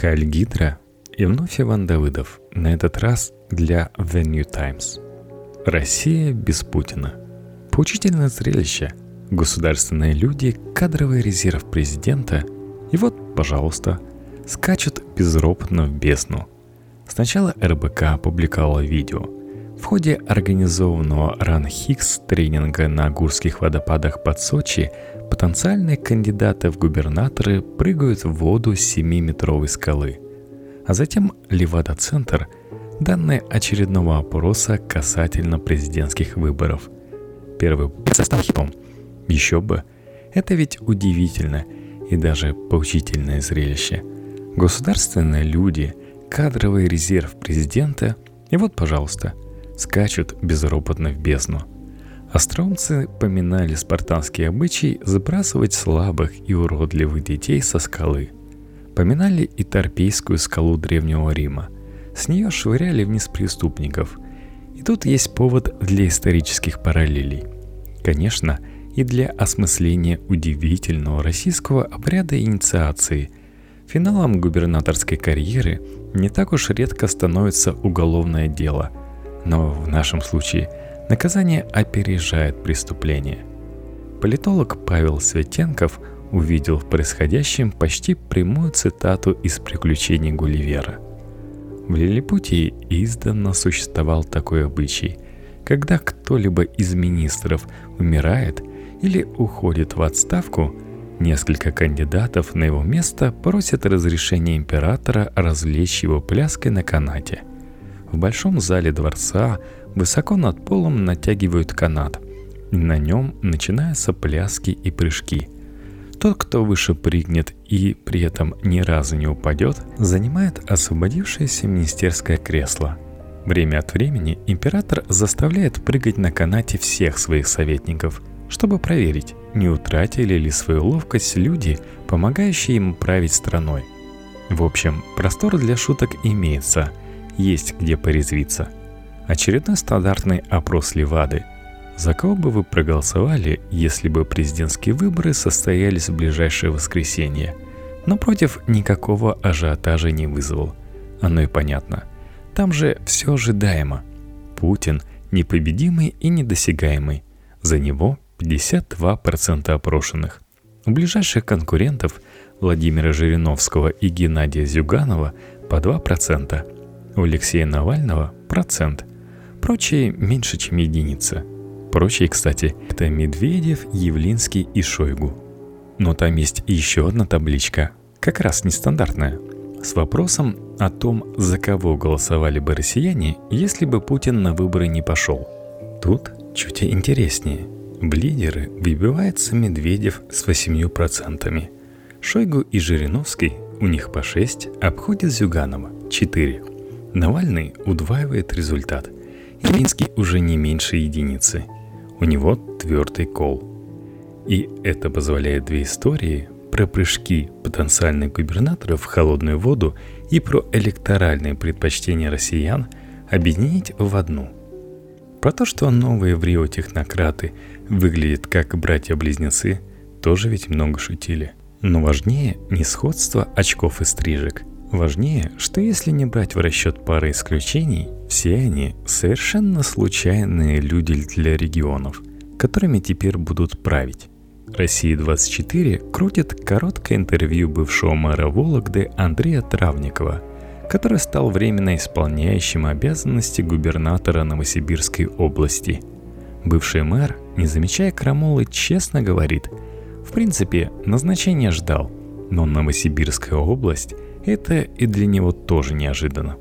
Хайль Гидра и вновь Иван Давыдов, на этот раз для The New Times. Россия без Путина. Поучительное зрелище. Государственные люди, кадровый резерв президента, и вот, пожалуйста, скачут безропотно в бездну. Сначала РБК опубликовала видео. В ходе организованного Ран Хикс тренинга на Гурских водопадах под Сочи потенциальные кандидаты в губернаторы прыгают в воду с 7-метровой скалы. А затем Левада-центр – данные очередного опроса касательно президентских выборов. Первый состав хитом. Еще бы. Это ведь удивительно и даже поучительное зрелище. Государственные люди, кадровый резерв президента, и вот, пожалуйста, скачут безропотно в бездну – Остроумцы поминали спартанский обычай забрасывать слабых и уродливых детей со скалы. Поминали и Торпейскую скалу Древнего Рима. С нее швыряли вниз преступников. И тут есть повод для исторических параллелей. Конечно, и для осмысления удивительного российского обряда инициации. Финалом губернаторской карьеры не так уж редко становится уголовное дело. Но в нашем случае – Наказание опережает преступление. Политолог Павел Светенков увидел в происходящем почти прямую цитату из «Приключений Гулливера». В Лилипутии издавна существовал такой обычай. Когда кто-либо из министров умирает или уходит в отставку, несколько кандидатов на его место просят разрешения императора развлечь его пляской на канате. В большом зале дворца Высоко над полом натягивают канат. На нем начинаются пляски и прыжки. Тот, кто выше прыгнет и при этом ни разу не упадет, занимает освободившееся министерское кресло. Время от времени император заставляет прыгать на канате всех своих советников, чтобы проверить, не утратили ли свою ловкость люди, помогающие ему править страной. В общем, простор для шуток имеется, есть где порезвиться – Очередной стандартный опрос Левады. За кого бы вы проголосовали, если бы президентские выборы состоялись в ближайшее воскресенье? Но против никакого ажиотажа не вызвал. Оно и понятно. Там же все ожидаемо. Путин непобедимый и недосягаемый. За него 52% опрошенных. У ближайших конкурентов Владимира Жириновского и Геннадия Зюганова по 2%. У Алексея Навального – процент. Прочие меньше, чем единица. Прочие, кстати, это Медведев, Явлинский и Шойгу. Но там есть еще одна табличка, как раз нестандартная, с вопросом о том, за кого голосовали бы россияне, если бы Путин на выборы не пошел. Тут чуть интереснее. В лидеры выбивается Медведев с 8%. Шойгу и Жириновский, у них по 6, обходят Зюганова – 4. Навальный удваивает результат – Явинский уже не меньше единицы. У него твердый кол. И это позволяет две истории про прыжки потенциальных губернаторов в холодную воду и про электоральные предпочтения россиян объединить в одну. Про то, что новые в Рио технократы выглядят как братья-близнецы, тоже ведь много шутили. Но важнее не сходство очков и стрижек – Важнее, что если не брать в расчет пары исключений, все они совершенно случайные люди для регионов, которыми теперь будут править. Россия-24 крутит короткое интервью бывшего мэра Вологды Андрея Травникова, который стал временно исполняющим обязанности губернатора Новосибирской области. Бывший мэр, не замечая крамолы, честно говорит, в принципе, назначение ждал, но Новосибирская область – это и для него тоже неожиданно.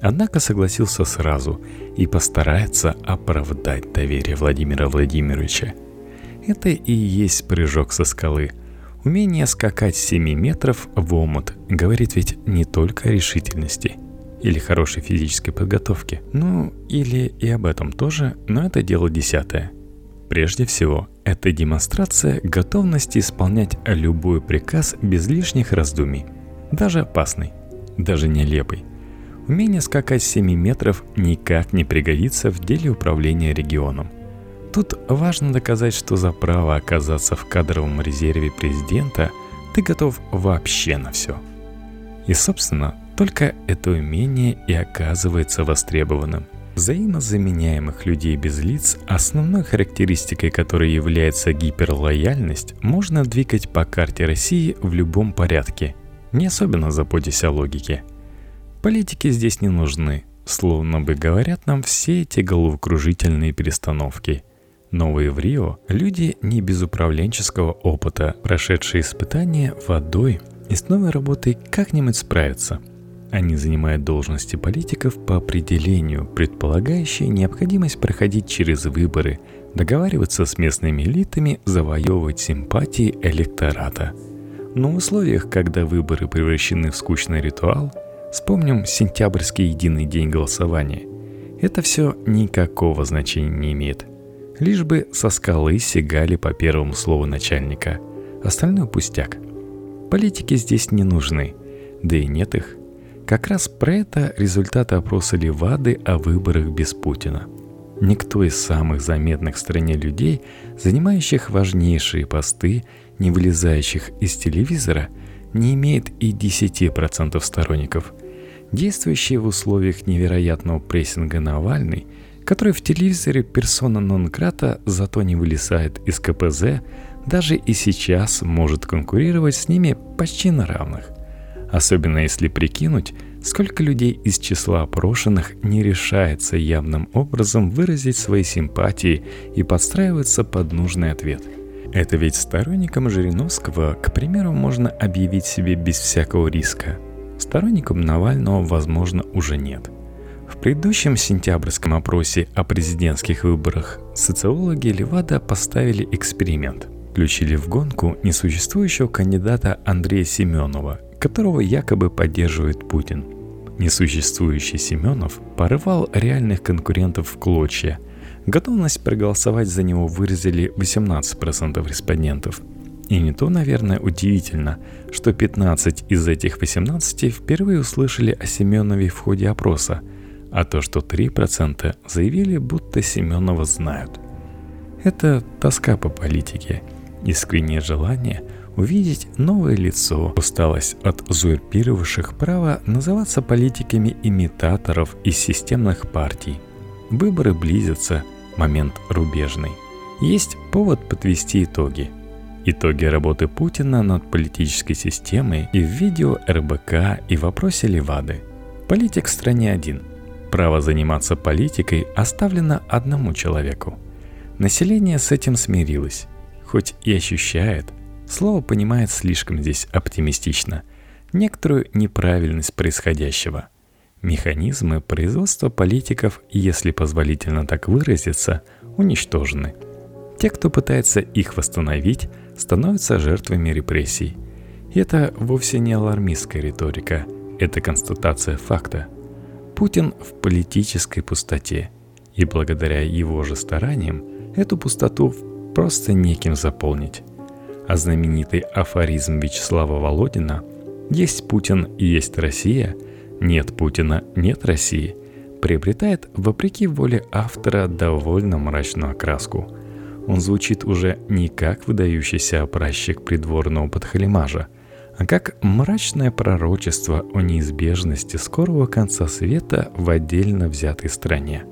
Однако согласился сразу и постарается оправдать доверие Владимира Владимировича. Это и есть прыжок со скалы. Умение скакать 7 метров в омут говорит ведь не только о решительности или хорошей физической подготовке. Ну, или и об этом тоже, но это дело десятое. Прежде всего, это демонстрация готовности исполнять любой приказ без лишних раздумий – даже опасный, даже нелепый. Умение скакать с 7 метров никак не пригодится в деле управления регионом. Тут важно доказать, что за право оказаться в кадровом резерве президента ты готов вообще на все. И, собственно, только это умение и оказывается востребованным. Взаимозаменяемых людей без лиц, основной характеристикой которой является гиперлояльность, можно двигать по карте России в любом порядке, не особенно заботясь о логике. Политики здесь не нужны, словно бы говорят нам все эти головокружительные перестановки. Новые в Рио – люди не без управленческого опыта, прошедшие испытания водой и с новой работой как-нибудь справятся – они занимают должности политиков по определению, предполагающие необходимость проходить через выборы, договариваться с местными элитами, завоевывать симпатии электората. Но в условиях, когда выборы превращены в скучный ритуал, вспомним сентябрьский единый день голосования, это все никакого значения не имеет. Лишь бы со скалы сигали по первому слову начальника. Остальное пустяк. Политики здесь не нужны, да и нет их. Как раз про это результаты опроса Левады о выборах без Путина. Никто из самых заметных в стране людей, занимающих важнейшие посты, не вылезающих из телевизора, не имеет и 10% сторонников. Действующий в условиях невероятного прессинга Навальный, который в телевизоре персона нон-крата зато не вылезает из КПЗ, даже и сейчас может конкурировать с ними почти на равных – Особенно если прикинуть, сколько людей из числа опрошенных не решается явным образом выразить свои симпатии и подстраиваться под нужный ответ. Это ведь сторонникам Жириновского, к примеру, можно объявить себе без всякого риска. Сторонникам Навального, возможно, уже нет. В предыдущем сентябрьском опросе о президентских выборах социологи Левада поставили эксперимент. Включили в гонку несуществующего кандидата Андрея Семенова – которого якобы поддерживает Путин. Несуществующий Семенов порывал реальных конкурентов в клочья. Готовность проголосовать за него выразили 18% респондентов. И не то, наверное, удивительно, что 15 из этих 18 впервые услышали о Семенове в ходе опроса, а то, что 3% заявили, будто Семенова знают. Это тоска по политике, искреннее желание – увидеть новое лицо, усталость от узурпировавших право называться политиками имитаторов из системных партий. Выборы близятся, момент рубежный. Есть повод подвести итоги. Итоги работы Путина над политической системой и в видео РБК и вопросе Левады. Политик в стране один. Право заниматься политикой оставлено одному человеку. Население с этим смирилось, хоть и ощущает – Слово понимает слишком здесь оптимистично. Некоторую неправильность происходящего. Механизмы производства политиков, если позволительно так выразиться, уничтожены. Те, кто пытается их восстановить, становятся жертвами репрессий. И это вовсе не алармистская риторика, это констатация факта. Путин в политической пустоте, и благодаря его же стараниям эту пустоту просто неким заполнить а знаменитый афоризм Вячеслава Володина «Есть Путин и есть Россия», «Нет Путина, нет России» приобретает, вопреки воле автора, довольно мрачную окраску. Он звучит уже не как выдающийся опращик придворного подхалимажа, а как мрачное пророчество о неизбежности скорого конца света в отдельно взятой стране –